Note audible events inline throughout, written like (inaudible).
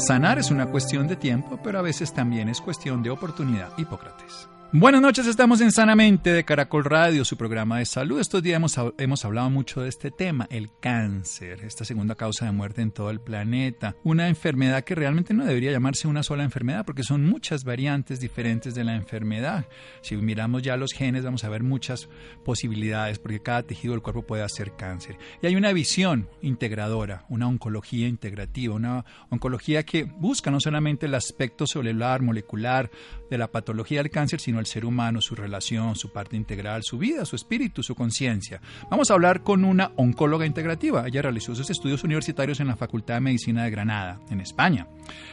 Sanar es una cuestión de tiempo, pero a veces también es cuestión de oportunidad. Hipócrates. Buenas noches, estamos en Sanamente de Caracol Radio, su programa de salud. Estos días hemos, hemos, hablado mucho de este tema, el cáncer, esta segunda causa de muerte en todo el planeta. Una enfermedad que realmente no debería llamarse una sola enfermedad porque son muchas variantes diferentes de la enfermedad. Si miramos ya los genes vamos a ver muchas posibilidades porque cada tejido del cuerpo puede hacer cáncer. Y hay una visión integradora, una oncología integrativa, una oncología que busca no solamente el aspecto celular, molecular de la patología del cáncer, sino el ser humano, su relación, su parte integral, su vida, su espíritu, su conciencia. Vamos a hablar con una oncóloga integrativa. Ella realizó sus estudios universitarios en la Facultad de Medicina de Granada, en España.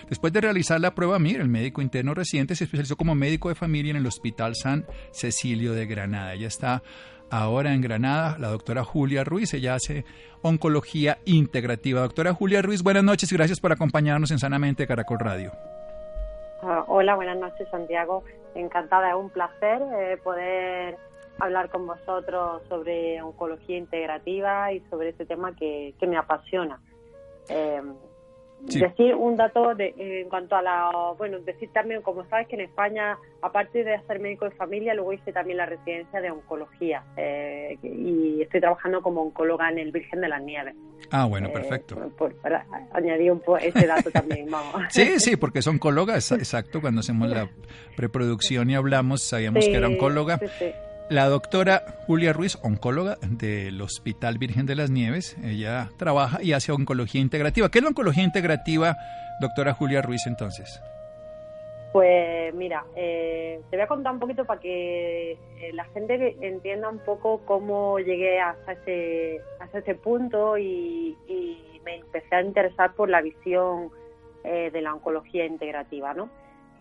Después de realizar la prueba MIR, el médico interno reciente se especializó como médico de familia en el Hospital San Cecilio de Granada. Ella está ahora en Granada, la doctora Julia Ruiz. Ella hace oncología integrativa. Doctora Julia Ruiz, buenas noches y gracias por acompañarnos en Sanamente Caracol Radio. Uh, hola, buenas noches Santiago. Encantada, es un placer eh, poder hablar con vosotros sobre oncología integrativa y sobre este tema que, que me apasiona. Eh, Decir un dato de, en cuanto a la, bueno, decir también, como sabes que en España, aparte de hacer médico de familia, luego hice también la residencia de oncología eh, y estoy trabajando como oncóloga en el Virgen de las Nieves. Ah, bueno, perfecto. Por, para añadir un poco ese dato también, vamos. (laughs) Sí, sí, porque es oncóloga, exacto, cuando hacemos la preproducción y hablamos, sabíamos que era oncóloga. Sí, sí. La doctora Julia Ruiz, oncóloga del Hospital Virgen de las Nieves, ella trabaja y hace oncología integrativa. ¿Qué es la oncología integrativa, doctora Julia Ruiz, entonces? Pues mira, eh, te voy a contar un poquito para que eh, la gente entienda un poco cómo llegué hasta ese, hasta ese punto y, me empecé a interesar por la visión eh, de la oncología integrativa, ¿no?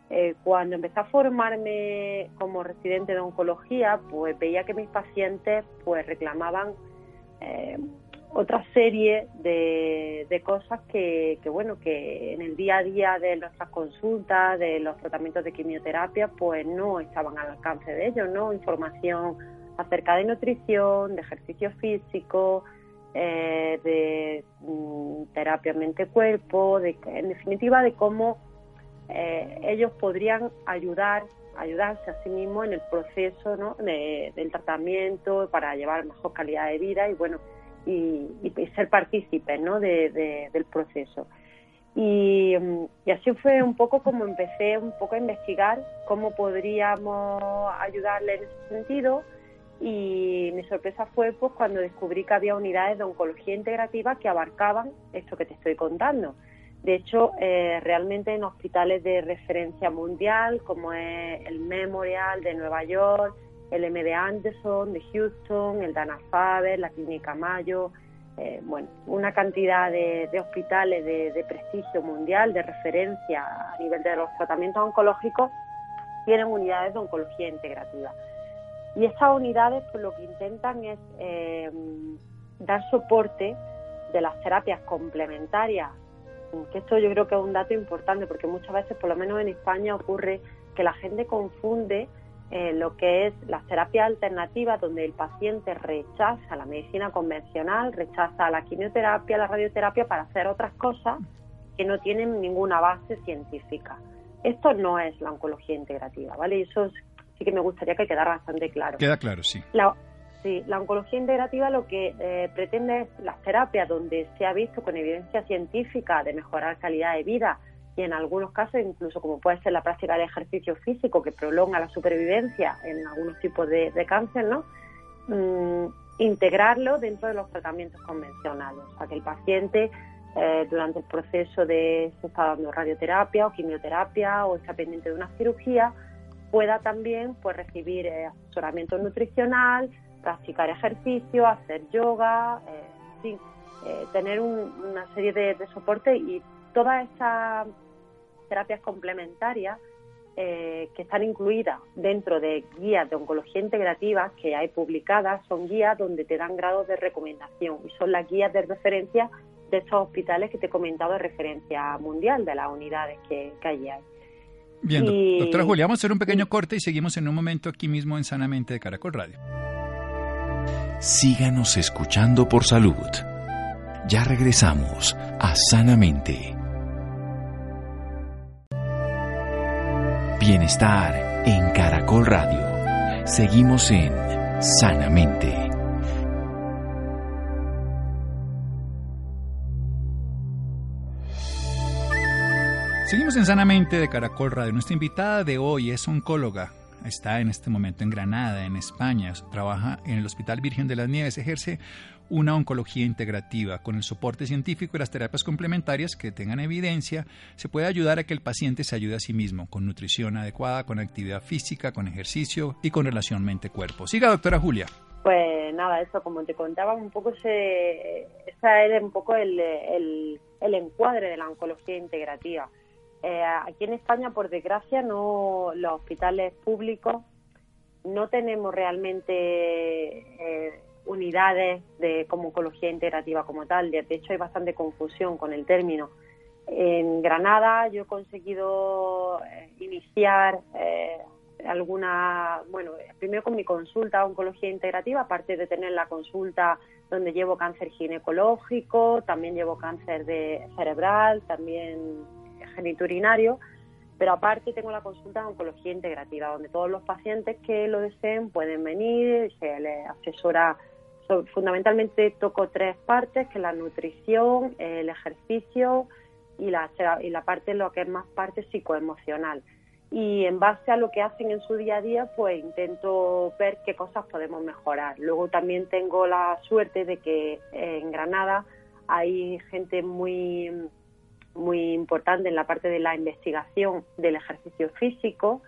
Eh, cuando empecé a formarme como residente de oncología, pues veía que mis pacientes pues reclamaban eh, otra serie de, de cosas que, que, bueno, que en el día a día de nuestras consultas, de los tratamientos de quimioterapia, pues no estaban al alcance de ellos, ¿no? Información acerca de nutrición, de ejercicio físico, eh, de mm, terapia mente-cuerpo, de, en definitiva de cómo eh, ellos podrían ayudar, ayudarse a sí mismos en el proceso del tratamiento para llevar mejor calidad de vida y bueno y, ser partícipes ¿no? de, de, del proceso. Y, y, así fue un poco como empecé un poco a investigar cómo podríamos ayudarle en ese sentido y mi sorpresa fue pues cuando descubrí que había unidades de oncología integrativa que abarcaban esto que te estoy contando. De hecho, eh, realmente en hospitales de referencia mundial, como es el Memorial de Nueva York, el MD Anderson de Houston, el Dana-Farber, la Clínica Mayo, eh, bueno, una cantidad de, de hospitales de, de, prestigio mundial, de referencia a nivel de los tratamientos oncológicos, tienen unidades de oncología integrativa. Y estas unidades pues, lo que intentan es eh, dar soporte de las terapias complementarias que esto yo creo que es un dato importante porque muchas veces, por lo menos en España, ocurre que la gente confunde eh, lo que es las terapias alternativas, donde el paciente rechaza la medicina convencional, rechaza la quimioterapia, la radioterapia para hacer otras cosas que no tienen ninguna base científica. Esto no es la oncología integrativa, ¿vale? Y eso sí que me gustaría que quedara bastante claro. Queda claro, sí. La, Sí, la oncología integrativa lo que eh, pretende es las terapias donde se ha visto con evidencia científica de mejorar calidad de vida y en algunos casos incluso como puede ser la práctica de ejercicio físico que prolonga la supervivencia en algunos tipos de, cáncer, ¿no? Mm, integrarlo dentro de los tratamientos convencionales, para que el paciente eh, durante el proceso de se está dando radioterapia o quimioterapia o está pendiente de una cirugía pueda también pues recibir eh, asesoramiento nutricional, practicar ejercicio, hacer yoga, eh, sí, eh, tener un, una serie de, de, soporte y todas estas terapias complementarias eh, que están incluidas dentro de guías de oncología integrativa que hay publicadas, son guías donde te dan grados de recomendación y son las guías de referencia de estos hospitales que te he comentado de referencia mundial, de las unidades que, que allí hay. Bien, doctora Julia, vamos a hacer un pequeño corte y seguimos en un momento aquí mismo en Sanamente de Caracol Radio. Síganos escuchando por salud. Ya regresamos a Sanamente. Bienestar en Caracol Radio. Seguimos en Sanamente. Seguimos en Sanamente de Caracol Radio. Nuestra invitada de hoy es oncóloga. Está en este momento en Granada, en España. Trabaja en el Hospital Virgen de las Nieves. Ejerce una oncología integrativa. Con el soporte científico y las terapias complementarias que tengan evidencia, se puede ayudar a que el paciente se ayude a sí mismo, con nutrición adecuada, con actividad física, con ejercicio y con relación mente-cuerpo. Siga, doctora Julia. Pues nada, eso como te contaba, un poco se, ese era un poco el, el encuadre de la oncología integrativa. Eh, aquí en España, por desgracia, no los hospitales públicos no tenemos realmente eh, unidades de como oncología integrativa como tal. De hecho, hay bastante confusión con el término. En Granada yo he conseguido eh, iniciar alguna, bueno, primero con mi consulta oncología integrativa, aparte de tener la consulta donde llevo cáncer ginecológico, también llevo cáncer de cerebral, también geniturinario, pero aparte tengo la consulta de oncología integrativa, donde todos los pacientes que lo deseen pueden venir, se les asesora. fundamentalmente toco tres partes, que la nutrición, el ejercicio y la, y la parte, lo que es más parte psicoemocional. Y en base a lo que hacen en su día a día, pues intento ver qué cosas podemos mejorar. Luego también tengo la suerte de que en Granada hay gente muy muy importante en la parte de la investigación del ejercicio físico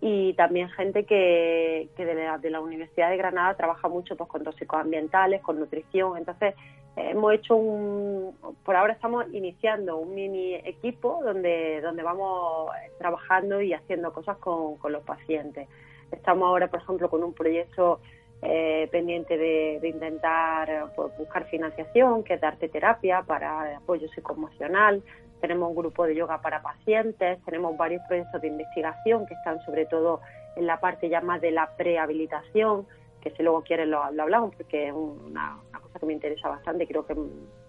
y también gente que, que de, la, de, la, Universidad de Granada trabaja mucho pues, con tóxicos ambientales, con nutrición. Entonces, hemos hecho un, por ahora estamos iniciando un mini equipo donde, donde vamos trabajando y haciendo cosas con, con los pacientes. Estamos ahora, por ejemplo, con un proyecto eh, pendiente de, intentar pues, buscar financiación, que es darte terapia para apoyo psicoemocional. Tenemos un grupo de yoga para pacientes, tenemos varios proyectos de investigación que están sobre todo en la parte ya más de la prehabilitación, que si luego quieren lo, hablamos porque es una, cosa que me interesa bastante, creo que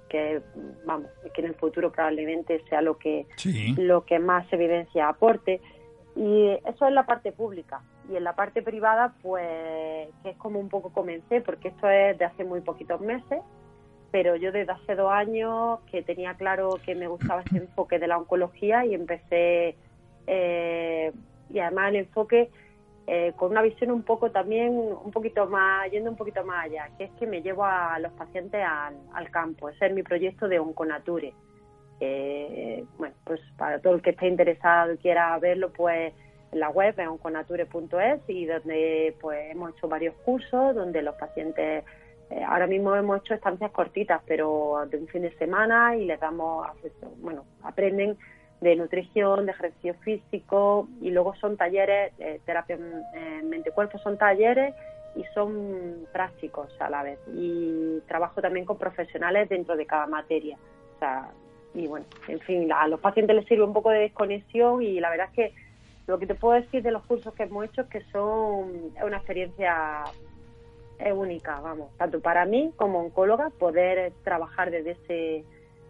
que vamos que en el futuro probablemente sea lo que lo que más evidencia aporte y eso es la parte pública y en la parte privada, pues, que es como un poco comencé, porque esto es de hace muy poquitos meses, pero yo desde hace dos años que tenía claro que me gustaba ese enfoque de la oncología y empecé, eh, y además el enfoque eh, con una visión un poco también, un poquito más, yendo un poquito más allá, que es que me llevo a los pacientes al, campo. Ese es mi proyecto de Onconature. Bueno, pues para todo el que esté interesado y quiera verlo, pues en la web, en onconature.es, y donde pues hemos hecho varios cursos, donde los pacientes, eh, ahora mismo hemos hecho estancias cortitas, pero de un fin de semana y les damos, bueno, aprenden de nutrición, de ejercicio físico, y luego son talleres, eh, terapia en mente-cuerpo son talleres y son prácticos a la vez. Y trabajo también con profesionales dentro de cada materia. O sea, y bueno, en fin, a los pacientes les sirve un poco de desconexión y la verdad es que lo que te puedo decir de los cursos que hemos hecho es que son una experiencia única, vamos, tanto para mí como oncóloga, poder trabajar desde, ese,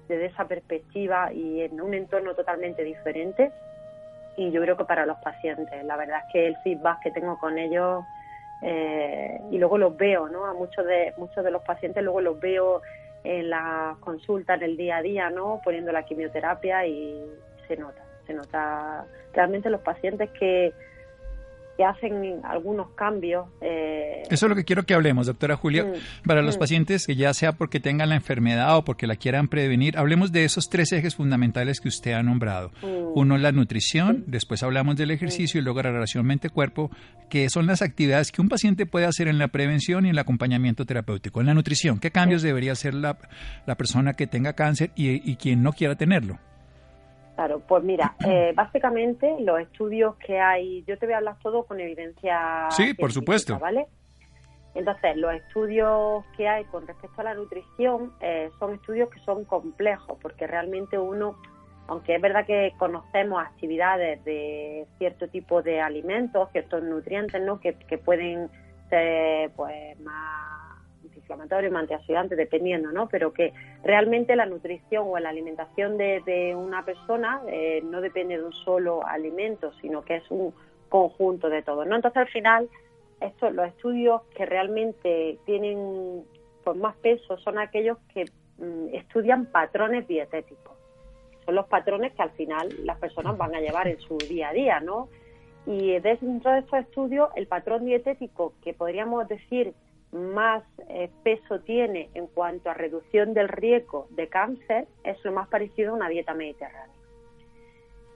desde esa perspectiva y en un entorno totalmente diferente. Y yo creo que para los pacientes, la verdad es que el feedback que tengo con ellos, eh, y luego los veo, ¿no? A muchos de, muchos de los pacientes luego los veo en la consulta, en el día a día, ¿no? Poniendo la quimioterapia y se nota se nota realmente los pacientes que, que hacen algunos cambios. Eh, Eso es lo que quiero que hablemos, doctora Julia. Mm, Para los mm. pacientes que ya sea porque tengan la enfermedad o porque la quieran prevenir, hablemos de esos tres ejes fundamentales que usted ha nombrado. Mm. Uno es la nutrición, después hablamos del ejercicio y luego la relación mente-cuerpo, que son las actividades que un paciente puede hacer en la prevención y en el acompañamiento terapéutico. En la nutrición, ¿qué cambios debería hacer la, la persona que tenga cáncer y, y quien no quiera tenerlo? Claro, pues mira, (clears throat) eh, básicamente los estudios que hay, yo te voy a hablar todo con evidencia. Sí, por supuesto. ¿Vale? Entonces, los estudios que hay con respecto a la nutrición eh, son estudios que son complejos, porque realmente uno, aunque es verdad que conocemos actividades de cierto tipo de alimentos, ciertos nutrientes, ¿no? Que, que pueden ser, pues, más antiinflamatorios, más antioxidantes, dependiendo, ¿no? Pero que realmente la nutrición o la alimentación de, una persona eh, no depende de un solo alimento, sino que es un conjunto de todo, ¿no? Entonces, al final estos, los estudios que realmente tienen pues, más peso son aquellos que mm, estudian patrones dietéticos. Son los patrones que al final las personas van a llevar en su día a día, ¿no? Y dentro de estos estudios, el patrón dietético que podríamos decir más eh, peso tiene en cuanto a reducción del riesgo de cáncer es lo más parecido a una dieta mediterránea.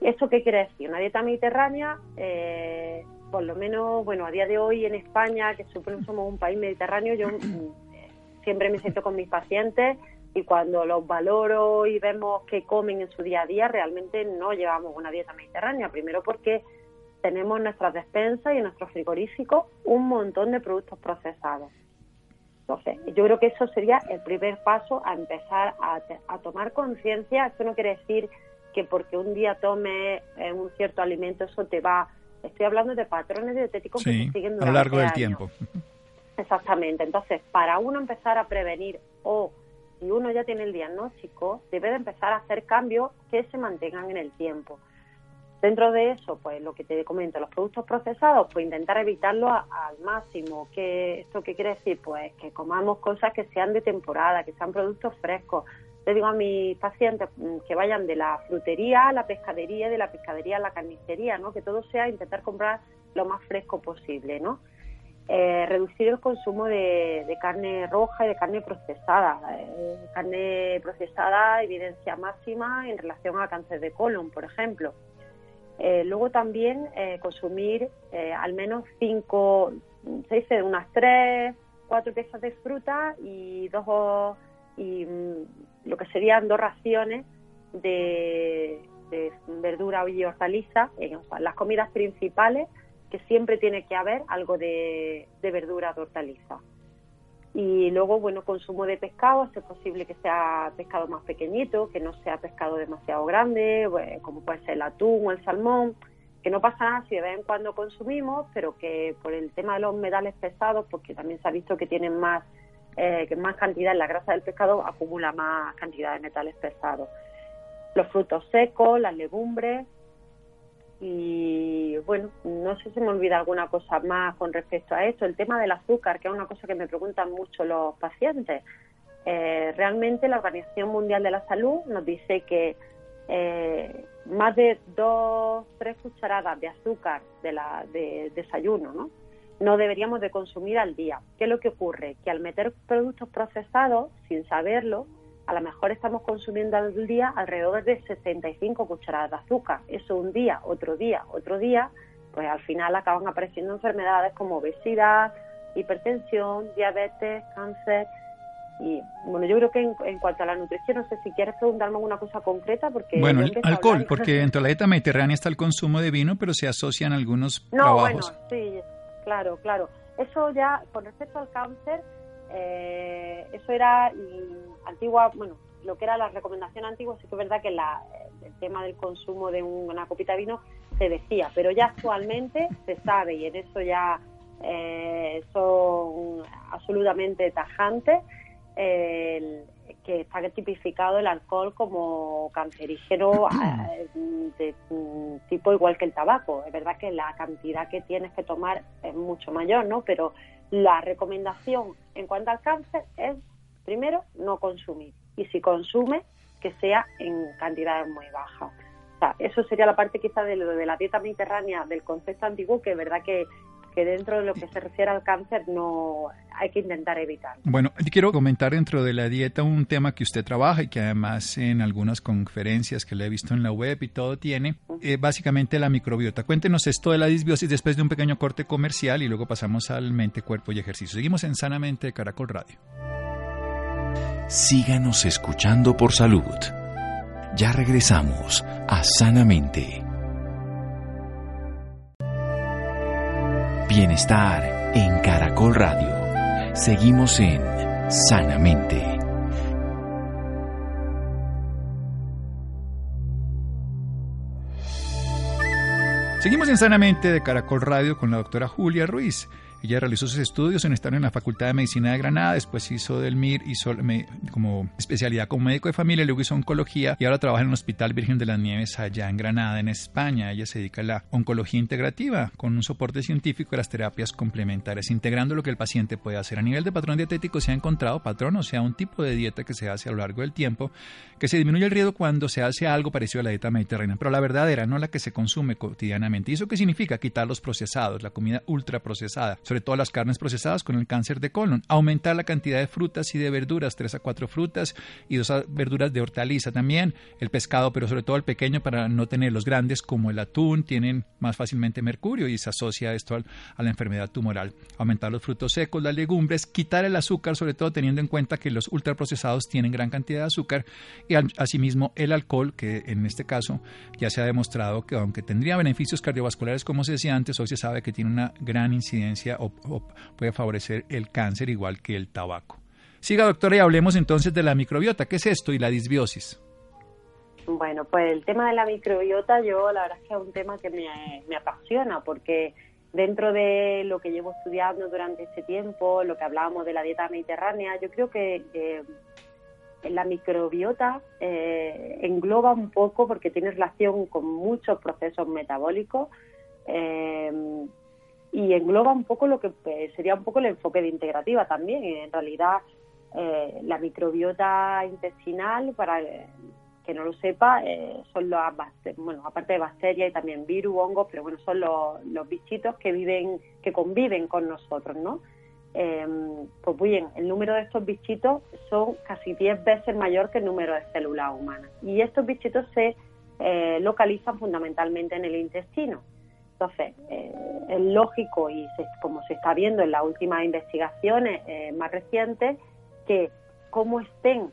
¿Esto qué quiere decir? Una dieta mediterránea eh, por lo menos, bueno, a día de hoy en España, que supone somos un país mediterráneo, yo mm, siempre me siento con mis pacientes y cuando los valoro y vemos que comen en su día a día, realmente no llevamos una dieta mediterránea. Primero porque tenemos en nuestras despensas y en nuestros frigoríficos un montón de productos procesados. Entonces, yo creo que eso sería el primer paso a empezar a, a tomar conciencia. Esto no quiere decir que porque un día tome eh, un cierto alimento eso te va Estoy hablando de patrones dietéticos que se siguen a lo largo del tiempo. Exactamente. Entonces, para uno empezar a prevenir o si uno ya tiene el diagnóstico, debe de empezar a hacer cambios que se mantengan en el tiempo. Dentro de eso, pues lo que te comento, los productos procesados, pues intentar evitarlo al máximo. ¿Qué, ¿Esto qué quiere decir? Pues que comamos cosas que sean de temporada, que sean productos frescos, le digo a mis pacientes mm, que vayan de la frutería a la pescadería, de la pescadería a la carnicería, ¿no? Que todo sea intentar comprar lo más fresco posible, ¿no? Eh, reducir el consumo de, carne roja y de carne procesada. Eh, carne procesada, evidencia máxima en relación al cáncer de colon, por ejemplo. Eh, luego también consumir al menos cinco, se dice unas tres, cuatro piezas de fruta y dos y mm, lo que serían dos raciones de, verdura y hortaliza, en las comidas principales, que siempre tiene que haber algo de, verdura, de hortaliza. Y luego, bueno, consumo de pescado, es posible que sea pescado más pequeñito, que no sea pescado demasiado grande, como puede ser el atún o el salmón, que no pasa nada si de vez en cuando consumimos, pero que por el tema de los metales pesados, porque también se ha visto que tienen más eh, que más cantidad en la grasa del pescado acumula más cantidad de metales pesados. Los frutos secos, las legumbres y bueno, no sé si me olvida alguna cosa más con respecto a esto. El tema del azúcar, que es una cosa que me preguntan mucho los pacientes. Eh, realmente la Organización Mundial de la Salud nos dice que eh, más de dos, tres cucharadas de azúcar de, la, de desayuno, ¿no? no deberíamos de consumir al día. ¿Qué es lo que ocurre? Que al meter productos procesados, sin saberlo, a lo mejor estamos consumiendo al día alrededor de 65 cucharadas de azúcar. Eso un día, otro día, otro día, pues al final acaban apareciendo enfermedades como obesidad, hipertensión, diabetes, cáncer. Y bueno, yo creo que en, cuanto a la nutrición, no sé si quieres preguntarme alguna cosa concreta. porque Bueno, el alcohol, porque en la dieta mediterránea está el consumo de vino, pero se asocian algunos no, trabajos. Bueno, sí, Claro, claro. Eso ya, con respecto al cáncer, eh, eso era mm, antigua, bueno, lo que era la recomendación antigua, sí que es verdad que la, el tema del consumo de una copita de vino se decía, pero ya actualmente se sabe y en eso ya eh, son absolutamente tajantes. el, que está tipificado el alcohol como cancerígeno (clears throat) eh, de tipo igual que el tabaco. Es verdad que la cantidad que tienes que tomar es mucho mayor, ¿no? Pero la recomendación en cuanto al cáncer es, primero, no consumir. Y si consume, que sea en cantidades muy bajas. O sea, eso sería la parte quizá de, de la dieta mediterránea, del concepto antiguo, que es verdad que que dentro de lo que se refiere al cáncer no hay que intentar evitar. Bueno, quiero comentar dentro de la dieta un tema que usted trabaja y que además en algunas conferencias que le he visto en la web y todo tiene, eh, básicamente la microbiota. Cuéntenos esto de la disbiosis después de un pequeño corte comercial y luego pasamos al mente, cuerpo y ejercicio. Seguimos en Sanamente Caracol Radio. Síganos escuchando por salud. Ya regresamos a Sanamente. Bienestar en Caracol Radio. Seguimos en Sanamente. Seguimos en Sanamente de Caracol Radio con la doctora Julia Ruiz. Ella realizó sus estudios en estar en la Facultad de Medicina de Granada, después hizo del MIR, hizo como especialidad como médico de familia, luego hizo oncología y ahora trabaja en el Hospital Virgen de las Nieves allá en Granada, en España. Ella se dedica a la oncología integrativa con un soporte científico de las terapias complementarias, integrando lo que el paciente puede hacer. A nivel de patrón dietético se ha encontrado patrón, o sea, un tipo de dieta que se hace a lo largo del tiempo, que se disminuye el riesgo cuando se hace algo parecido a la dieta mediterránea, pero la verdadera, no la que se consume cotidianamente. ¿Y eso qué significa? Quitar los procesados, la comida ultraprocesada sobre todo las carnes procesadas con el cáncer de colon, aumentar la cantidad de frutas y de verduras, 3 a 4 frutas y 2 verduras de hortaliza también, el pescado, pero sobre todo el pequeño para no tener los grandes como el atún, tienen más fácilmente mercurio y se asocia esto a la enfermedad tumoral. Aumentar los frutos secos, las legumbres, quitar el azúcar, sobre todo teniendo en cuenta que los ultraprocesados tienen gran cantidad de azúcar y asimismo el alcohol, que en este caso ya se ha demostrado que aunque tendría beneficios cardiovasculares como se decía antes, hoy se sabe que tiene una gran incidencia puede favorecer el cáncer igual que el tabaco. Siga doctora y hablemos entonces de la microbiota. ¿Qué es esto y la disbiosis? Bueno, pues el tema de la microbiota yo la verdad es que es un tema que me, apasiona porque dentro de lo que llevo estudiando durante este tiempo, lo que hablábamos de la dieta mediterránea, yo creo que la microbiota eh, engloba un poco porque tiene relación con muchos procesos metabólicos. Eh, y engloba un poco lo que pues, sería un poco el enfoque de integrativa también. En realidad, eh, la microbiota intestinal, para que no lo sepa, eh, son los, bueno, aparte de bacterias y también virus, hongos, pero bueno, son los, bichitos que viven, que conviven con nosotros, ¿no? Eh, pues bien, el número de estos bichitos son casi 10 veces mayor que el número de células humanas. Y estos bichitos se localizan fundamentalmente en el intestino. Entonces, eh, es lógico y como se está viendo en las últimas investigaciones eh, más recientes, que cómo estén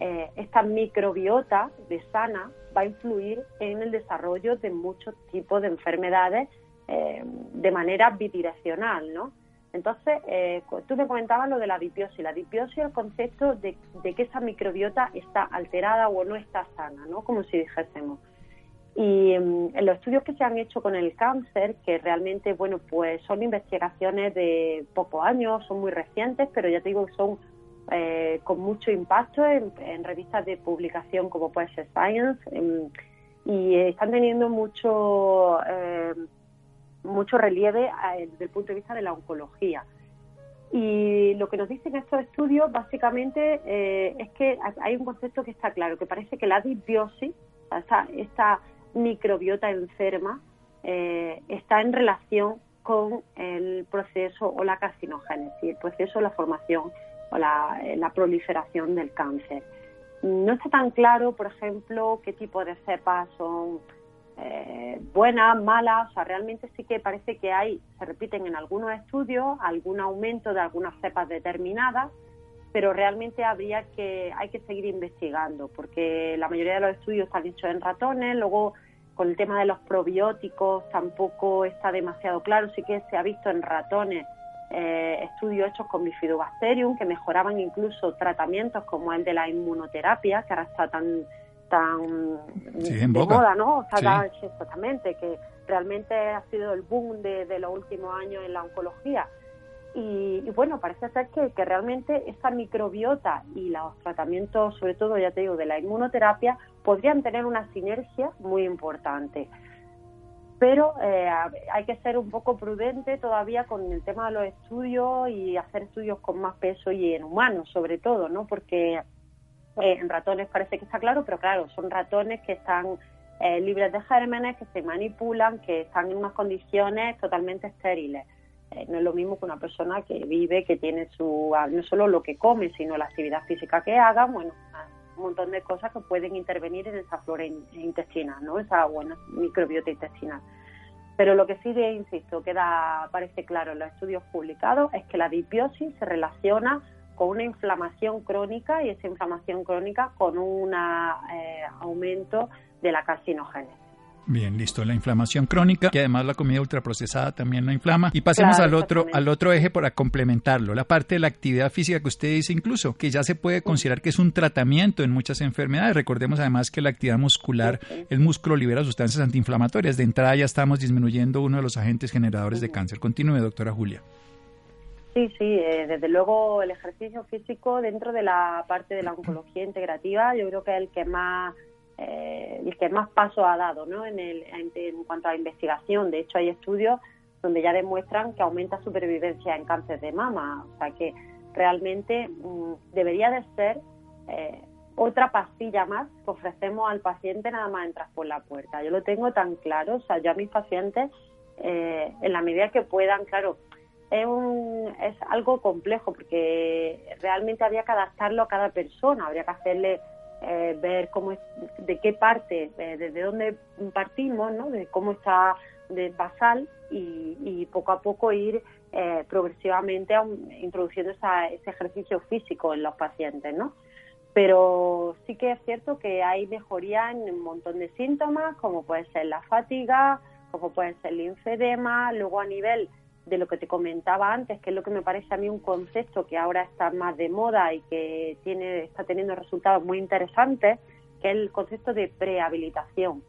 eh, esta microbiota de sana va a influir en el desarrollo de muchos tipos de enfermedades de manera bidireccional, ¿no? Entonces, tú me comentabas lo de la dipiosis. La dipiosis es el concepto de, de, que esa microbiota está alterada o no está sana, ¿no? Como si dijésemos. Y en los estudios que se han hecho con el cáncer, que realmente, bueno, pues son investigaciones de pocos años, son muy recientes, pero ya te digo que son eh, con mucho impacto en, revistas de publicación como puede ser Science, em, y están teniendo mucho, eh, mucho relieve eh, desde el punto de vista de la oncología. Y lo que nos dicen estos estudios básicamente es que hay un concepto que está claro, que parece que la disbiosis, esta, esta microbiota enferma eh, está en relación con el proceso o la carcinogénesis, el proceso de la formación o la, eh, proliferación del cáncer. No está tan claro, por ejemplo, qué tipo de cepas son eh, buenas, malas, o sea, realmente sí que parece que hay, se repiten en algunos estudios, algún aumento de algunas cepas determinadas, pero realmente habría que, hay que seguir investigando, porque la mayoría de los estudios están hechos en ratones, luego con el tema de los probióticos tampoco está demasiado claro, sí que se ha visto en ratones eh, estudios hechos con bifidobacterium que mejoraban incluso tratamientos como el de la inmunoterapia, que ahora está tan tan de moda, ¿no? O sea, exactamente, que realmente ha sido el boom de, de los últimos años en la oncología. Y, bueno, parece ser que, realmente esta microbiota y los tratamientos, sobre todo, ya te digo, de la inmunoterapia, podrían tener una sinergia muy importante. Pero eh, hay que ser un poco prudente todavía con el tema de los estudios y hacer estudios con más peso y en humanos, sobre todo, ¿no? Porque eh, en ratones parece que está claro, pero claro, son ratones que están eh, libres de gérmenes, que se manipulan, que están en unas condiciones totalmente estériles. Eh, no es lo mismo que una persona que vive, que tiene su, ah, no solo lo que come, sino la actividad física que haga, bueno, un montón de cosas que pueden intervenir en esa flora intestinal, ¿no? Esa buena microbiota intestinal. Pero lo que sí, insisto, queda, parece claro en los estudios publicados es que la dipiosis se relaciona con una inflamación crónica y esa inflamación crónica con un eh, aumento de la carcinogénesis. Bien, listo. La inflamación crónica, y además la comida ultraprocesada también la inflama. Y pasemos al otro, al otro eje para complementarlo, la parte de la actividad física que usted dice incluso, que ya se puede considerar que es un tratamiento en muchas enfermedades. Recordemos además que la actividad muscular, el músculo libera sustancias antiinflamatorias. De entrada ya estamos disminuyendo uno de los agentes generadores de cáncer. Continúe, doctora Julia. Sí, sí, eh, desde luego el ejercicio físico dentro de la parte de la oncología integrativa, yo creo que es el que más eh, el que más paso ha dado ¿no? en, el, en, cuanto a investigación. De hecho, hay estudios donde ya demuestran que aumenta supervivencia en cáncer de mama. O sea que realmente mm, debería de ser eh, otra pastilla más que ofrecemos al paciente nada más entrar por la puerta. Yo lo tengo tan claro. O sea, yo a mis pacientes, eh, en la medida que puedan, claro, es, un, es algo complejo porque realmente habría que adaptarlo a cada persona. Habría que hacerle eh, ver cómo es, de qué parte, eh, desde dónde partimos, ¿no? de cómo está de basal y, poco a poco ir eh, progresivamente introduciendo ese ejercicio físico en los pacientes, ¿no? Pero sí que es cierto que hay mejoría en un montón de síntomas, como puede ser la fatiga, como puede ser el linfedema, luego a nivel de lo que te comentaba antes, que es lo que me parece a mí un concepto que ahora está más de moda y que tiene, está teniendo resultados muy interesantes, que es el concepto de prehabilitación.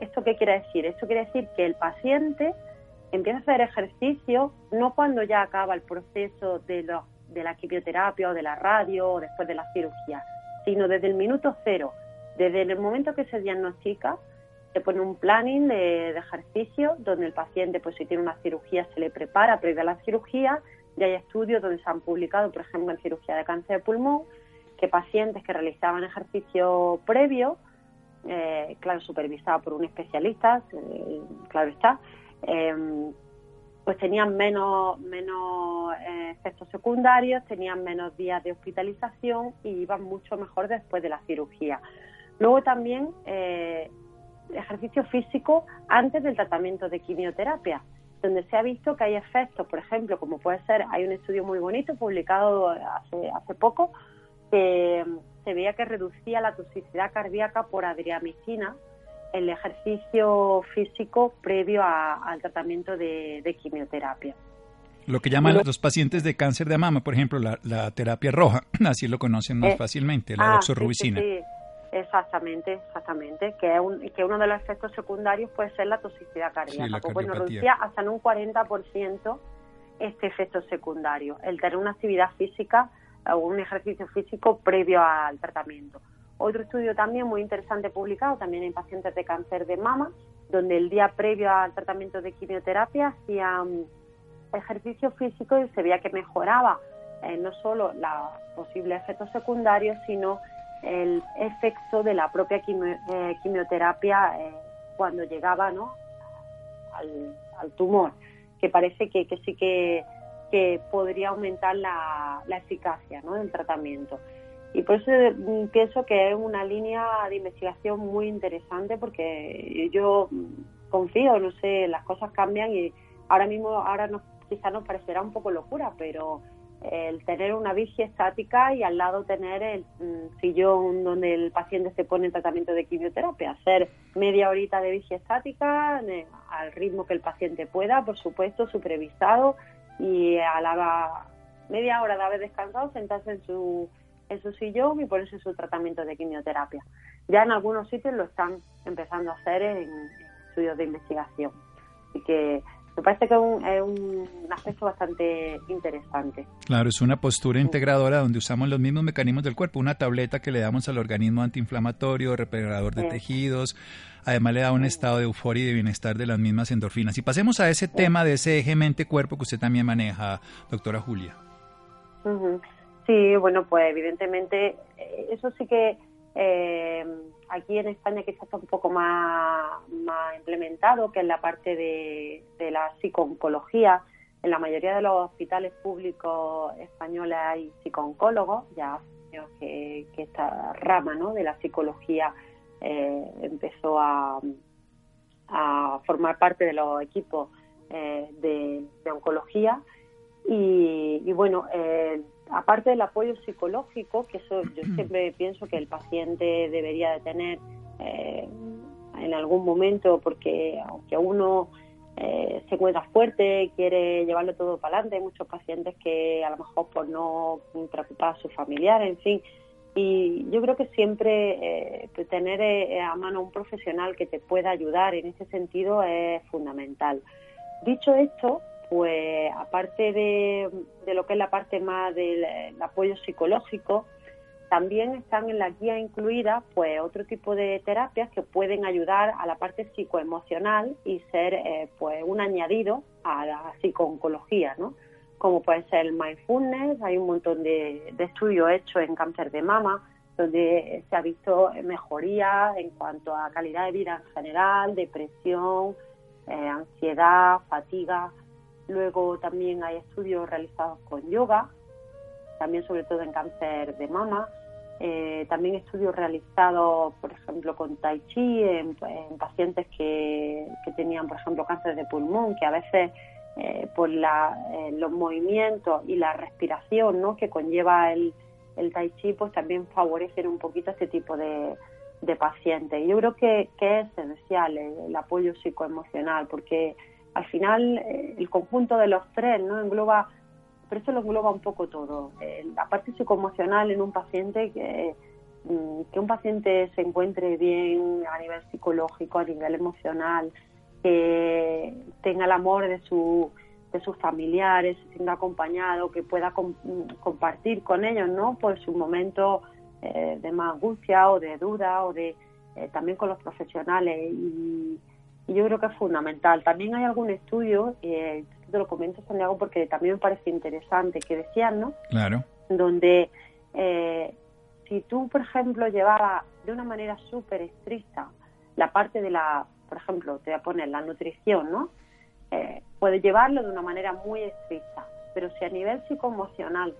¿Esto qué quiere decir? Esto quiere decir que el paciente empieza a hacer ejercicio no cuando ya acaba el proceso de, de la quimioterapia o de la radio o después de la cirugía, sino desde el minuto cero, desde el momento que se diagnostica se pone un planning de, ejercicio donde el paciente, pues si tiene una cirugía, se le prepara previa a la cirugía. Y hay estudios donde se han publicado, por ejemplo, en cirugía de cáncer de pulmón, que pacientes que realizaban ejercicio previo, eh, claro, supervisado por un especialista, eh, claro está, em, pues tenían menos, menos eh, efectos secundarios, tenían menos días de hospitalización y iban mucho mejor después de la cirugía. Luego también ejercicio físico antes del tratamiento de quimioterapia, donde se ha visto que hay efectos, por ejemplo, como puede ser, hay un estudio muy bonito publicado hace, hace poco, que se veía que reducía la toxicidad cardíaca por adriamicina el ejercicio físico previo al tratamiento de, quimioterapia. Lo que llaman los pacientes de cáncer de mama, por ejemplo, la, terapia roja, (clears throat) así lo conocen más eh, fácilmente, la ah, doxorubicina. Exactamente, exactamente. Que, que uno de los efectos secundarios puede ser la toxicidad cardíaca. pues bueno, reducía hasta en un 40% este efecto secundario, el tener una actividad física o un ejercicio físico previo al tratamiento. Otro estudio también muy interesante publicado, también en pacientes de cáncer de mama, donde el día previo al tratamiento de quimioterapia hacían ejercicio físico y se veía que mejoraba eh, no solo los posibles efectos secundarios, sino el efecto de la propia eh, quimioterapia eh, cuando llegaba ¿no? al, tumor, que parece que, sí que, podría aumentar la, eficacia ¿no? del tratamiento. Y por eso mm, pienso que es una línea de investigación muy interesante porque yo confío, no sé, las cosas cambian y ahora mismo, ahora nos, quizás nos parecerá un poco locura, pero el tener una bici estática y al lado tener el mm, sillón donde el paciente se pone en tratamiento de quimioterapia. Hacer media horita de bici estática al ritmo que el paciente pueda, por supuesto, supervisado y a la media hora de haber descansado sentarse en su, en su sillón y ponerse su tratamiento de quimioterapia. Ya en algunos sitios lo están empezando a hacer en, en estudios de investigación. Así que me parece que es un, aspecto bastante interesante. Claro, es una postura integradora donde usamos los mismos mecanismos del cuerpo, una tableta que le damos al organismo antiinflamatorio, reparador de tejidos, además le da un estado de euforia y de bienestar de las mismas endorfinas. Y pasemos a ese tema de ese eje mente-cuerpo que usted también maneja, doctora Julia. Sí, bueno, pues evidentemente eh, eso sí que eh, aquí en España quizás está un poco más, implementado, que es la parte de, la psicooncología. En la mayoría de los hospitales públicos españoles hay psicooncólogos, ya que, esta rama ¿no? de la psicología eh, empezó a, formar parte de los equipos eh, de, oncología. Y, bueno, aparte del apoyo psicológico, que eso yo siempre pienso que el paciente debería de tener eh, en algún momento, porque aunque uno eh, se encuentra fuerte, quiere llevarlo todo para adelante, hay muchos pacientes que a lo mejor por no preocupar a su familiar, en fin, y yo creo que siempre eh, tener eh, a mano un profesional que te pueda ayudar en ese sentido es fundamental. Dicho esto, pues aparte de, lo que es la parte más del apoyo psicológico, también están en la guía incluidas pues otro tipo de terapias que pueden ayudar a la parte psicoemocional y ser eh, pues un añadido a la psicooncología, ¿no? como puede ser el mindfulness. Hay un montón de, estudios hechos en cáncer de mama donde se ha visto mejoría en cuanto a calidad de vida en general, depresión, eh, ansiedad, fatiga. Luego también hay estudios realizados con yoga, también sobre todo en cáncer de mama. Eh, también estudios realizados, por ejemplo, con Tai Chi en, pacientes que, que, tenían, por ejemplo, cáncer de pulmón, que a veces eh, por la, eh, los movimientos y la respiración ¿no? que conlleva el, el tai chi, pues también favorecen un poquito este tipo de, de pacientes. Yo creo que, que es esencial el, apoyo psicoemocional, porque al final eh, el conjunto de los tres no engloba, pero eso lo engloba un poco todo. la parte psicoemocional en un paciente que mm, que un paciente se encuentre bien a nivel psicológico, a nivel emocional, que tenga el amor de, su, de sus familiares, se sienta acompañado, que pueda compartir con ellos, ¿no? Pues su momento eh, de más angustia o de duda o de eh, también con los profesionales y, yo creo que es fundamental. También hay algún estudio, eh, te lo comento Santiago porque también me parece interesante, que decían, ¿no? Claro. Donde eh, si tú, por ejemplo, llevabas de una manera súper estricta la parte de la por ejemplo, te voy a poner la nutrición, ¿no? Eh, puedes llevarlo de una manera muy estricta, pero si a nivel psicoemocional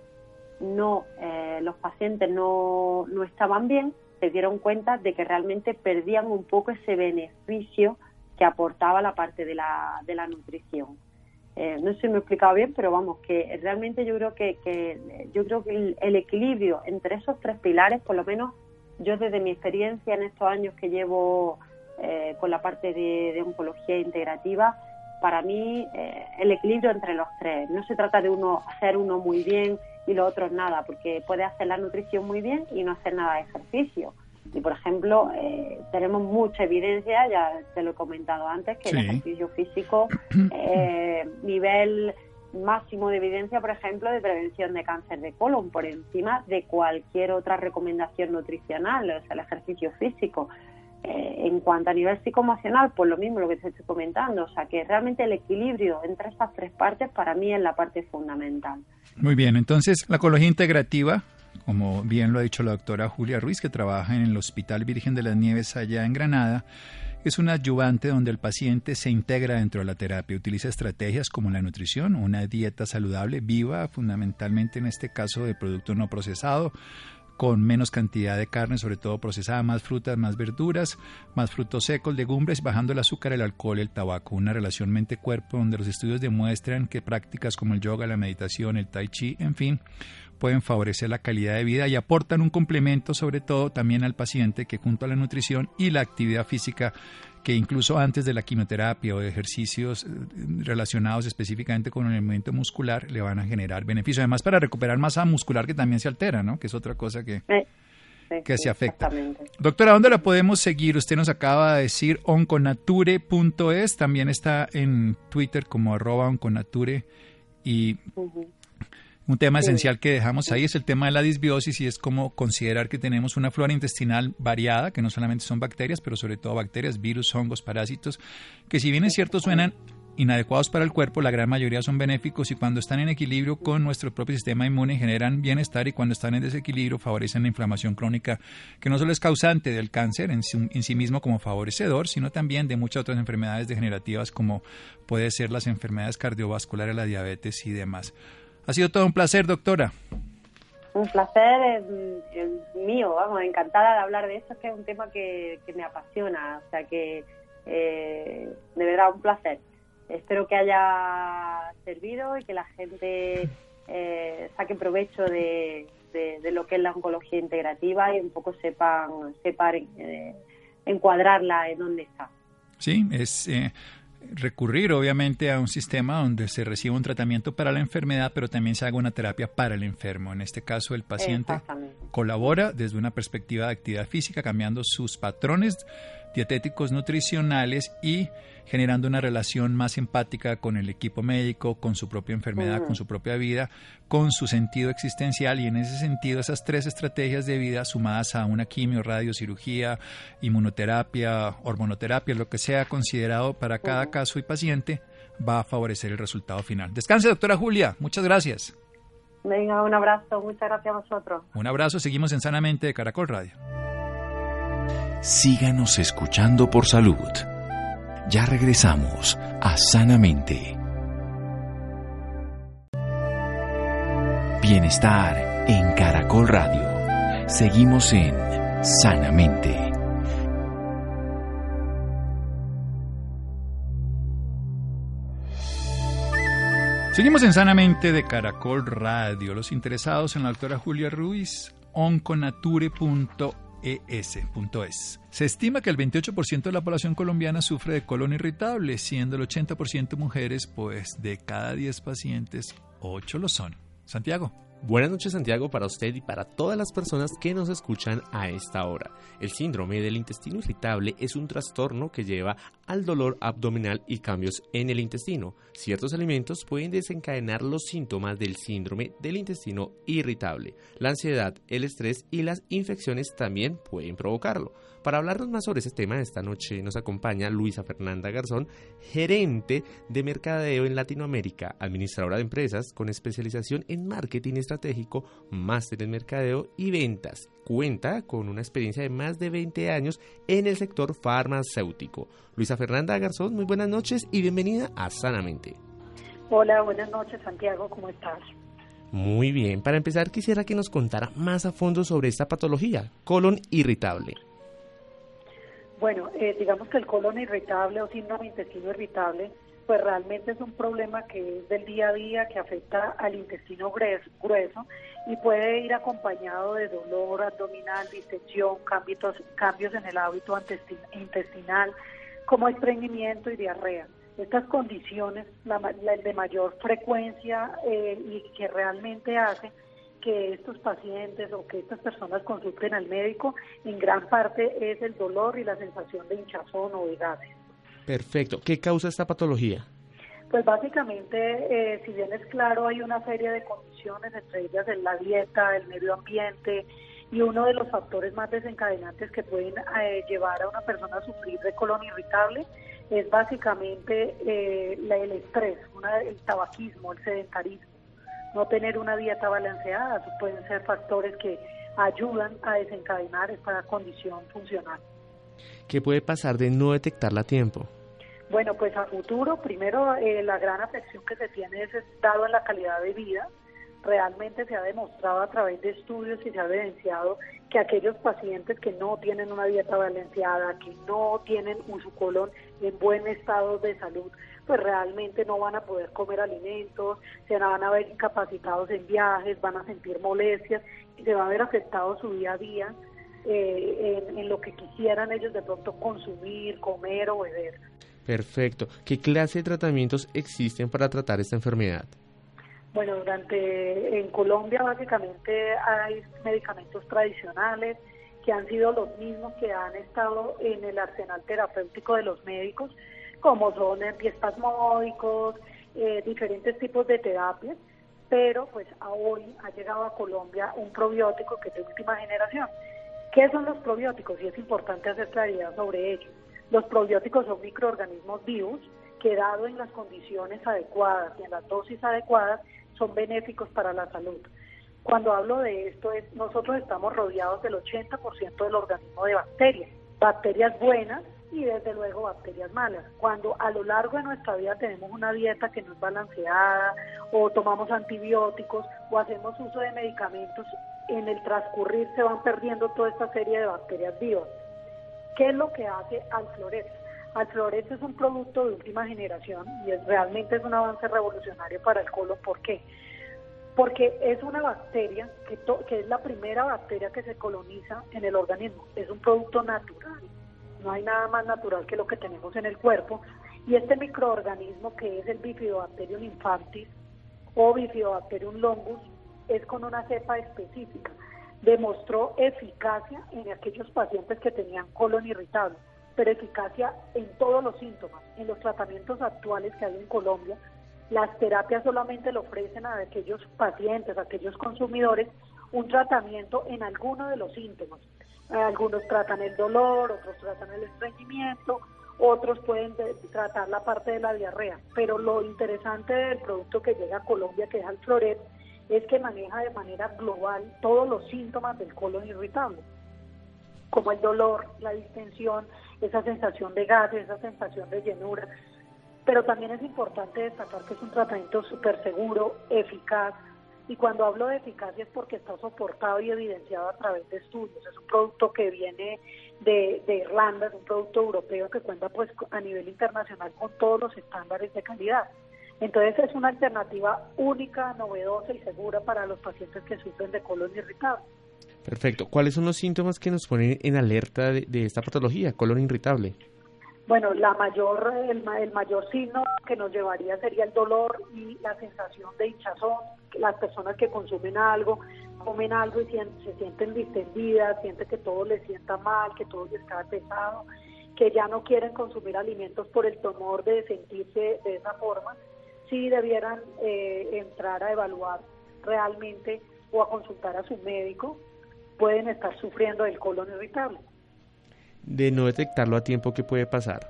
no, eh, los pacientes no, no estaban bien, se dieron cuenta de que realmente perdían un poco ese beneficio que aportaba la parte de la, de la nutrición. Eh, no sé si me he explicado bien, pero vamos, que realmente yo creo que, que yo creo que el, equilibrio entre esos tres pilares, por lo menos yo desde mi experiencia en estos años que llevo eh, con la parte de, oncología integrativa, para mí eh, el equilibrio entre los tres. No se trata de uno hacer uno muy bien y los otros nada, porque puede hacer la nutrición muy bien y no hacer nada de ejercicio. Y por ejemplo, eh, tenemos mucha evidencia, ya te lo he comentado antes, que el ejercicio físico, (clears throat) eh, nivel máximo de evidencia, por ejemplo, de prevención de cáncer de colon, por encima de cualquier otra recomendación nutricional, o sea, el ejercicio físico. Eh, en cuanto a nivel psicoemocional, pues lo mismo lo que te estoy comentando, o sea que realmente el equilibrio entre estas tres partes para mí es la parte fundamental. Muy bien, entonces la ecología integrativa, como bien lo ha dicho la doctora Julia Ruiz, que trabaja en el Hospital Virgen de las Nieves allá en Granada, es un adyuvante donde el paciente se integra dentro de la terapia, utiliza estrategias como la nutrición, una dieta saludable, viva, fundamentalmente en este caso de producto no procesado, con menos cantidad de carne, sobre todo procesada, más frutas, más verduras, más frutos secos, legumbres, bajando el azúcar, el alcohol, el tabaco. Una relación mente-cuerpo donde los estudios demuestran que prácticas como el yoga, la meditación, el tai chi, en fin, pueden favorecer la calidad de vida y aportan un complemento sobre todo también al paciente que junto a la nutrición y la actividad física que incluso antes de la quimioterapia o de ejercicios eh, relacionados específicamente con el movimiento muscular le van a generar beneficio. Además, para recuperar masa muscular que también se altera, ¿no? Que es otra cosa que, que se afecta. Doctora, ¿dónde la podemos seguir? Usted nos acaba de decir onconature.es, también está en Twitter como arroba onconature y un tema esencial que dejamos ahí es el tema de la disbiosis y es como considerar que tenemos una flora intestinal variada, que no solamente son bacterias, pero sobre todo bacterias, virus, hongos, parásitos, que si bien es cierto suenan inadecuados para el cuerpo, la gran mayoría son benéficos y cuando están en equilibrio con nuestro propio sistema inmune generan bienestar y cuando están en desequilibrio favorecen la inflamación crónica, que no solo es causante del cáncer en sí, mismo como favorecedor, sino también de muchas otras enfermedades degenerativas como puede ser las enfermedades cardiovasculares, la diabetes y demás. Ha sido todo un placer, doctora. Un placer mío, vamos, encantada de hablar de esto, que es un tema que, me apasiona, o sea que eh, de verdad un placer. Espero que haya servido y que la gente eh, saquen provecho de, lo que es la oncología integrativa y un poco sepan, sepan eh, encuadrarla en dónde está. Sí, es eh, recurrir obviamente a un sistema donde se reciba un tratamiento para la enfermedad, pero también se haga una terapia para el enfermo. En este caso, el paciente colabora desde una perspectiva de actividad física, cambiando sus patrones dietéticos nutricionales y generando una relación más empática con el equipo médico, con su propia enfermedad, con su propia vida, con su sentido existencial y en ese sentido esas tres estrategias de vida sumadas a una quimio, radiocirugía, inmunoterapia, hormonoterapia, lo que sea considerado para cada caso y paciente, va a favorecer el resultado final. Descanse, doctora Julia. Muchas gracias. Venga, un abrazo. Muchas gracias a vosotros. Un abrazo. Seguimos en Sanamente de Caracol Radio. Síganos escuchando por salud. Ya regresamos a Sanamente. Bienestar en Caracol Radio. Seguimos en Sanamente. Seguimos en Sanamente de Caracol Radio. Los interesados en la doctora Julia Ruiz, onconature.org es. Se estima que el 28% de la población colombiana sufre de colon irritable, siendo el 80% mujeres, pues de cada 10 pacientes, 8 lo son. Santiago. Buenas noches Santiago para usted y para todas las personas que nos escuchan a esta hora. El síndrome del intestino irritable es un trastorno que lleva al dolor abdominal y cambios en el intestino. Ciertos alimentos pueden desencadenar los síntomas del síndrome del intestino irritable. La ansiedad, el estrés y las infecciones también pueden provocarlo. Para hablarnos más sobre ese tema, esta noche nos acompaña Luisa Fernanda Garzón, gerente de mercadeo en Latinoamérica, administradora de empresas con especialización en marketing estratégico, máster en mercadeo y ventas. Cuenta con una experiencia de más de 20 años en el sector farmacéutico. Luisa Fernanda Garzón, muy buenas noches y bienvenida a Sanamente. Hola, buenas noches Santiago, ¿cómo estás? Muy bien, para empezar quisiera que nos contara más a fondo sobre esta patología, colon irritable. Bueno, eh, digamos que el colon irritable o síndrome intestino irritable, pues realmente es un problema que es del día a día, que afecta al intestino grueso, y puede ir acompañado de dolor abdominal, distensión, cambios, cambios en el hábito intestinal, como estreñimiento y diarrea. Estas condiciones, la, de mayor frecuencia eh, y que realmente hacen que estos pacientes o que estas personas consulten al médico, en gran parte es el dolor y la sensación de hinchazón o de gases. Perfecto. ¿Qué causa esta patología? Pues básicamente, eh, si bien es claro, hay una serie de condiciones, entre ellas la dieta, el medio ambiente, y uno de los factores más desencadenantes que pueden eh, llevar a una persona a sufrir de colon irritable es básicamente eh, el estrés, el tabaquismo, el sedentarismo no tener una dieta balanceada, pueden ser factores que ayudan a desencadenar esta condición funcional. ¿Qué puede pasar de no detectarla a tiempo? Bueno, pues a futuro, primero eh, la gran afección que se tiene es dado en la calidad de vida. Realmente se ha demostrado a través de estudios y se ha evidenciado que aquellos pacientes que no tienen una dieta balanceada, que no tienen un su colon en buen estado de salud, pues realmente no van a poder comer alimentos, se van a ver incapacitados en viajes, van a sentir molestias y se va a ver afectado su día a día eh, en, lo que quisieran ellos de pronto consumir, comer o beber. Perfecto. ¿Qué clase de tratamientos existen para tratar esta enfermedad? Bueno, durante en Colombia básicamente hay medicamentos tradicionales que han sido los mismos que han estado en el arsenal terapéutico de los médicos como son antiespasmódicos, eh, diferentes tipos de terapias, pero pues hoy ha llegado a Colombia un probiótico que es de última generación. ¿Qué son los probióticos? Y es importante hacer claridad sobre ello. Los probióticos son microorganismos vivos que dado en las condiciones adecuadas y en las dosis adecuadas son benéficos para la salud. Cuando hablo de esto es nosotros estamos rodeados del 80% del organismo de bacterias, bacterias buenas y desde luego bacterias malas. Cuando a lo largo de nuestra vida tenemos una dieta que no es balanceada o tomamos antibióticos o hacemos uso de medicamentos, en el transcurrir se van perdiendo toda esta serie de bacterias vivas. ¿Qué es lo que hace Alflorex? Alflorex es un producto de última generación y es, realmente es un avance revolucionario para el colon. ¿Por qué? porque es una bacteria que, que es la primera bacteria que se coloniza en el organismo, es un producto natural, no hay nada más natural que lo que tenemos en el cuerpo, y este microorganismo que es el Bifidobacterium infantis o Bifidobacterium longus es con una cepa específica. Demostró eficacia en aquellos pacientes que tenían colon irritable, pero eficacia en todos los síntomas. En los tratamientos actuales que hay en Colombia, las terapias solamente le ofrecen a aquellos pacientes, a aquellos consumidores, un tratamiento en alguno de los síntomas. Algunos tratan el dolor, otros tratan el estreñimiento, otros pueden tratar la parte de la diarrea. Pero lo interesante del producto que llega a Colombia, que es el Floret, es que maneja de manera global todos los síntomas del colon irritable, como el dolor, la distensión, esa sensación de gas, esa sensación de llenura. Pero también es importante destacar que es un tratamiento súper seguro, eficaz, y cuando hablo de eficacia es porque está soportado y evidenciado a través de estudios. Es un producto que viene de, de, Irlanda, es un producto europeo que cuenta pues a nivel internacional con todos los estándares de calidad. Entonces es una alternativa única, novedosa y segura para los pacientes que sufren de colon irritable. Perfecto. ¿Cuáles son los síntomas que nos ponen en alerta de, de esta patología, colon irritable? Bueno, la mayor, el, mayor signo que nos llevaría sería el dolor y la sensación de hinchazón. Las personas que consumen algo, comen algo y se sienten distendidas, sienten que todo les sienta mal, que todo les está pesado, que ya no quieren consumir alimentos por el temor de sentirse de esa forma, sí debieran eh, entrar a evaluar realmente o a consultar a su médico, pueden estar sufriendo del colon irritable de no detectarlo a tiempo, ¿qué puede pasar?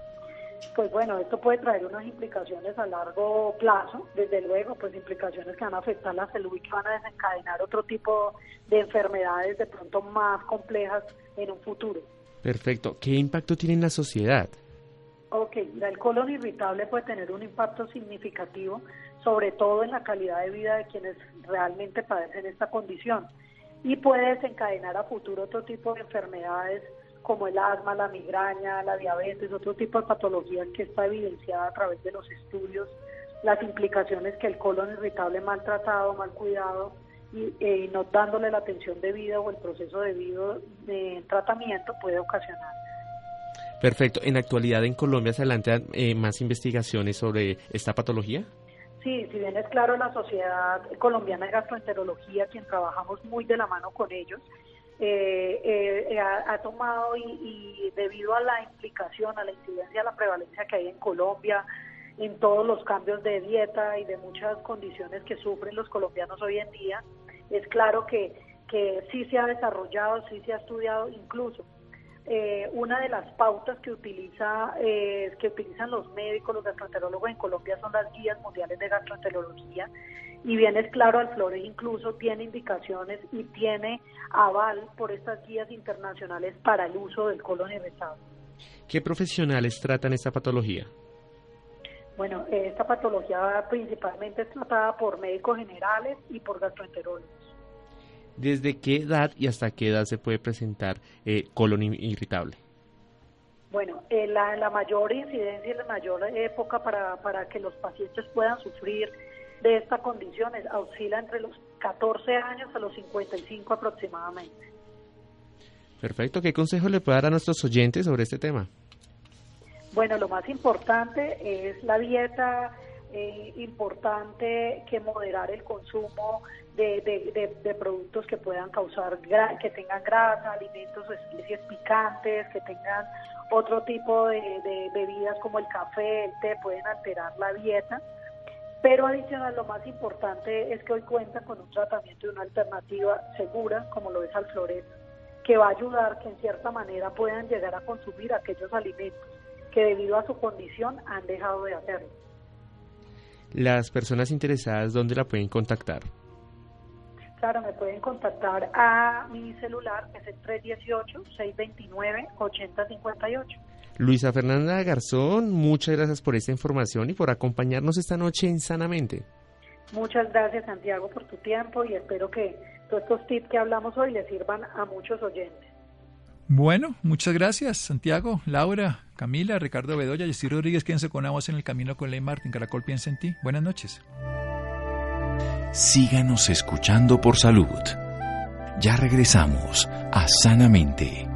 Pues bueno, esto puede traer unas implicaciones a largo plazo, desde luego, pues implicaciones que van a afectar la salud y que van a desencadenar otro tipo de enfermedades de pronto más complejas en un futuro. Perfecto. ¿Qué impacto tiene en la sociedad? Ok, el colon irritable puede tener un impacto significativo, sobre todo en la calidad de vida de quienes realmente padecen esta condición y puede desencadenar a futuro otro tipo de enfermedades como el asma, la migraña, la diabetes, otro tipo de patologías que está evidenciada a través de los estudios, las implicaciones que el colon irritable mal tratado, mal cuidado y eh, no dándole la atención debida o el proceso debido de tratamiento puede ocasionar. Perfecto. ¿En la actualidad en Colombia se adelantan eh, más investigaciones sobre esta patología? Sí, si bien es claro, la Sociedad Colombiana de Gastroenterología, quien trabajamos muy de la mano con ellos, eh, eh, ha, tomado y, debido a la implicación, a la incidencia, a la prevalencia que hay en Colombia, en todos los cambios de dieta y de muchas condiciones que sufren los colombianos hoy en día, es claro que, que sí se ha desarrollado, sí se ha estudiado, incluso eh, una de las pautas que utiliza eh, que utilizan los médicos, los gastroenterólogos en Colombia son las guías mundiales de gastroenterología y bien es claro, Alflores incluso tiene indicaciones y tiene aval por estas guías internacionales para el uso del colon irritable. ¿Qué profesionales tratan esta patología? Bueno, esta patología principalmente es tratada por médicos generales y por gastroenterólogos. ¿desde qué edad y hasta qué edad se puede presentar eh, colon irritable? Bueno, eh, la, mayor incidencia y la mayor época para, para que los pacientes puedan sufrir de esta condición oscila entre los 14 años a los 55 aproximadamente. Perfecto. ¿Qué consejo le puede dar a nuestros oyentes sobre este tema? Bueno, lo más importante es la dieta, eh, importante que moderar el consumo de, productos que puedan causar, que tengan grasa, alimentos o especies picantes, que tengan otro tipo de, bebidas como el café, el té, pueden alterar la dieta. Pero adicional, lo más importante es que hoy cuenta con un tratamiento y una alternativa segura, como lo es Alfloret, que va a ayudar que en cierta manera puedan llegar a consumir aquellos alimentos que debido a su condición han dejado de hacerlo. Las personas interesadas, ¿dónde la pueden contactar? Claro, me pueden contactar a mi celular, que es el 318-629-8058. Luisa Fernanda Garzón, muchas gracias por esta información y por acompañarnos esta noche en Sanamente. Muchas gracias, Santiago, por tu tiempo y espero que todos estos tips que hablamos hoy les sirvan a muchos oyentes. Bueno, muchas gracias, Santiago, Laura, Camila, Ricardo Bedoya, Jessy Rodríguez, quédense con en el camino con Ley Martin. Caracol piensa en ti. Buenas noches. Síganos escuchando por salud. Ya regresamos a Sanamente.